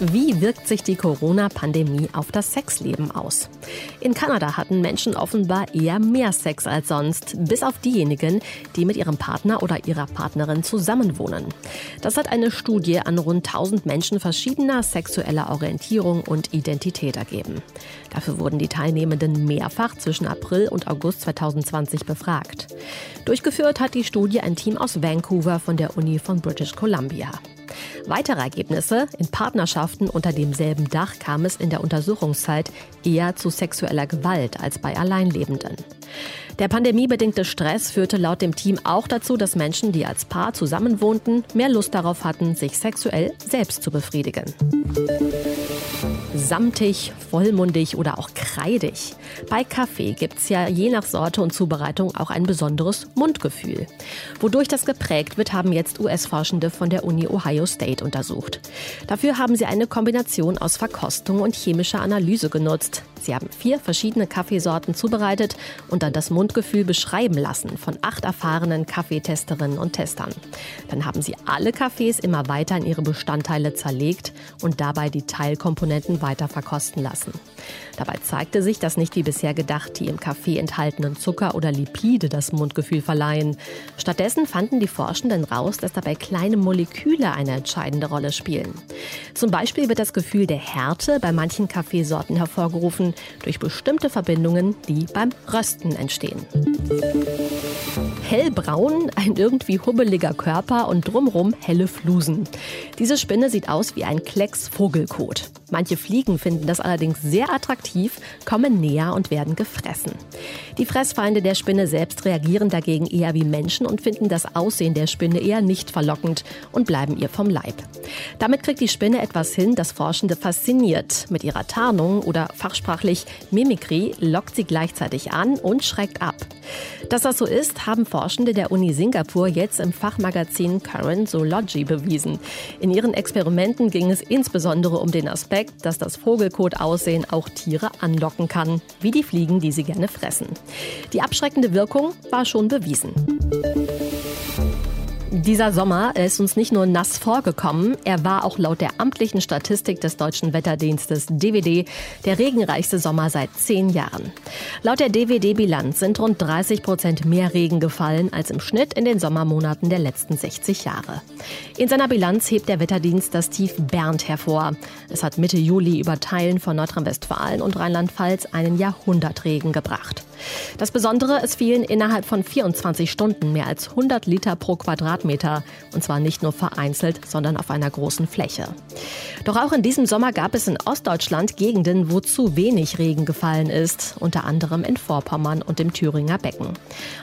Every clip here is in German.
Wie wirkt sich die Corona-Pandemie auf das Sexleben aus? In Kanada hatten Menschen offenbar eher mehr Sex als sonst, bis auf diejenigen, die mit ihrem Partner oder ihrer Partnerin zusammenwohnen. Das hat eine Studie an rund 1000 Menschen verschiedener sexueller Orientierung und Identität ergeben. Dafür wurden die Teilnehmenden mehrfach zwischen April und August 2020 befragt. Durchgeführt hat die Studie ein Team aus Vancouver von der Uni von British Columbia. Weitere Ergebnisse. In Partnerschaften unter demselben Dach kam es in der Untersuchungszeit eher zu sexueller Gewalt als bei Alleinlebenden. Der pandemiebedingte Stress führte laut dem Team auch dazu, dass Menschen, die als Paar zusammenwohnten, mehr Lust darauf hatten, sich sexuell selbst zu befriedigen samtig, vollmundig oder auch kreidig. Bei Kaffee gibt es ja je nach Sorte und Zubereitung auch ein besonderes Mundgefühl. Wodurch das geprägt wird, haben jetzt US-Forschende von der Uni Ohio State untersucht. Dafür haben sie eine Kombination aus Verkostung und chemischer Analyse genutzt. Sie haben vier verschiedene Kaffeesorten zubereitet und dann das Mundgefühl beschreiben lassen von acht erfahrenen Kaffeetesterinnen und Testern. Dann haben sie alle Kaffees immer weiter in ihre Bestandteile zerlegt und dabei die Teilkomponenten weiter verkosten lassen. Dabei zeigte sich, dass nicht wie bisher gedacht die im Kaffee enthaltenen Zucker oder Lipide das Mundgefühl verleihen. Stattdessen fanden die Forschenden raus, dass dabei kleine Moleküle eine entscheidende Rolle spielen. Zum Beispiel wird das Gefühl der Härte bei manchen Kaffeesorten hervorgerufen durch bestimmte Verbindungen, die beim Rösten entstehen. Hellbraun, ein irgendwie hubbeliger Körper und drumrum helle Flusen. Diese Spinne sieht aus wie ein Klecks Vogelkot. Manche Fliegen finden das allerdings sehr attraktiv, kommen näher und werden gefressen. Die Fressfeinde der Spinne selbst reagieren dagegen eher wie Menschen und finden das Aussehen der Spinne eher nicht verlockend und bleiben ihr vom Leib. Damit kriegt die Spinne etwas hin, das Forschende fasziniert. Mit ihrer Tarnung oder fachsprachlich Mimikry lockt sie gleichzeitig an und schreckt ab. Dass das so ist, haben Forschende der Uni Singapur jetzt im Fachmagazin Current Zoology bewiesen. In ihren Experimenten ging es insbesondere um den Aspekt, dass das Vogelkot-Aussehen auch Tiere anlocken kann, wie die Fliegen, die sie gerne fressen. Die abschreckende Wirkung war schon bewiesen. Dieser Sommer ist uns nicht nur nass vorgekommen, er war auch laut der amtlichen Statistik des deutschen Wetterdienstes DWD der regenreichste Sommer seit zehn Jahren. Laut der DWD-Bilanz sind rund 30 Prozent mehr Regen gefallen als im Schnitt in den Sommermonaten der letzten 60 Jahre. In seiner Bilanz hebt der Wetterdienst das Tief Bernd hervor. Es hat Mitte Juli über Teilen von Nordrhein-Westfalen und Rheinland-Pfalz einen Jahrhundertregen gebracht. Das Besondere, es fielen innerhalb von 24 Stunden mehr als 100 Liter pro Quadratmeter. Und zwar nicht nur vereinzelt, sondern auf einer großen Fläche. Doch auch in diesem Sommer gab es in Ostdeutschland Gegenden, wo zu wenig Regen gefallen ist. Unter anderem in Vorpommern und im Thüringer Becken.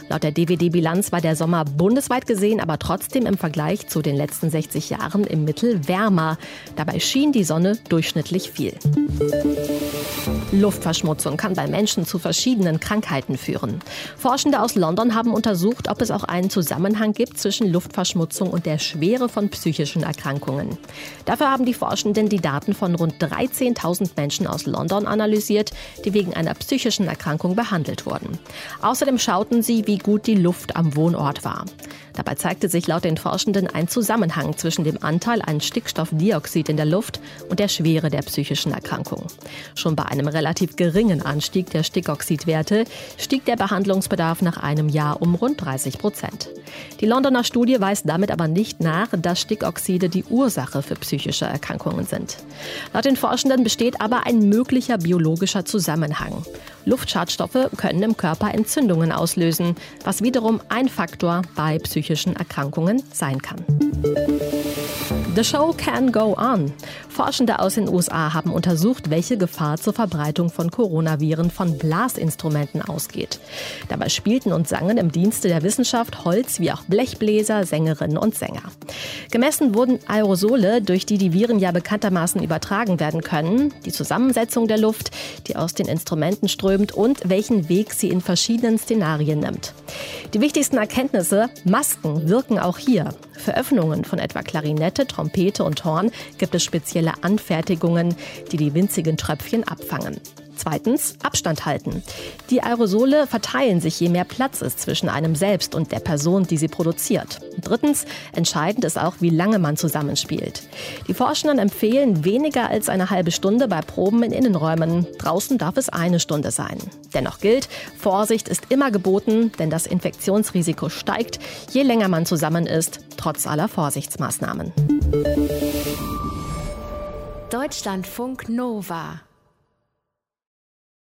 Laut der DWD-Bilanz war der Sommer bundesweit gesehen, aber trotzdem im Vergleich zu den letzten 60 Jahren im Mittel wärmer. Dabei schien die Sonne durchschnittlich viel. Luftverschmutzung kann bei Menschen zu verschiedenen Krankheiten führen. Forschende aus London haben untersucht, ob es auch einen Zusammenhang gibt zwischen Luftverschmutzung und der Schwere von psychischen Erkrankungen. Dafür haben die Forschenden die Daten von rund 13.000 Menschen aus London analysiert, die wegen einer psychischen Erkrankung behandelt wurden. Außerdem schauten sie, wie gut die Luft am Wohnort war. Dabei zeigte sich laut den Forschenden ein Zusammenhang zwischen dem Anteil an Stickstoffdioxid in der Luft und der Schwere der psychischen Erkrankung. Schon bei einem relativ geringen Anstieg der Stickoxidwerte stieg der Behandlungsbedarf nach einem Jahr um rund 30 Prozent. Die Londoner Studie weist damit aber nicht nach, dass Stickoxide die Ursache für psychische Erkrankungen sind. Laut den Forschenden besteht aber ein möglicher biologischer Zusammenhang. Luftschadstoffe können im Körper Entzündungen auslösen, was wiederum ein Faktor bei psychischen Erkrankungen sein kann. The show can go on. Forschende aus den USA haben untersucht, welche Gefahr zur Verbreitung von Coronaviren von Blasinstrumenten ausgeht. Dabei spielten und sangen im Dienste der Wissenschaft Holz wie auch Blechbläser, Sängerinnen und Sänger. Gemessen wurden Aerosole, durch die die Viren ja bekanntermaßen übertragen werden können, die Zusammensetzung der Luft, die aus den Instrumenten strömt und welchen Weg sie in verschiedenen Szenarien nimmt. Die wichtigsten Erkenntnisse, Masken wirken auch hier. Für Öffnungen von etwa Klarinette, Trompete und Horn gibt es spezielle Anfertigungen, die die winzigen Tröpfchen abfangen. Zweitens Abstand halten. Die Aerosole verteilen sich, je mehr Platz ist zwischen einem selbst und der Person, die sie produziert. Drittens, entscheidend ist auch, wie lange man zusammenspielt. Die Forschenden empfehlen weniger als eine halbe Stunde bei Proben in Innenräumen. Draußen darf es eine Stunde sein. Dennoch gilt, Vorsicht ist immer geboten, denn das Infektionsrisiko steigt, je länger man zusammen ist, trotz aller Vorsichtsmaßnahmen. Deutschlandfunk Nova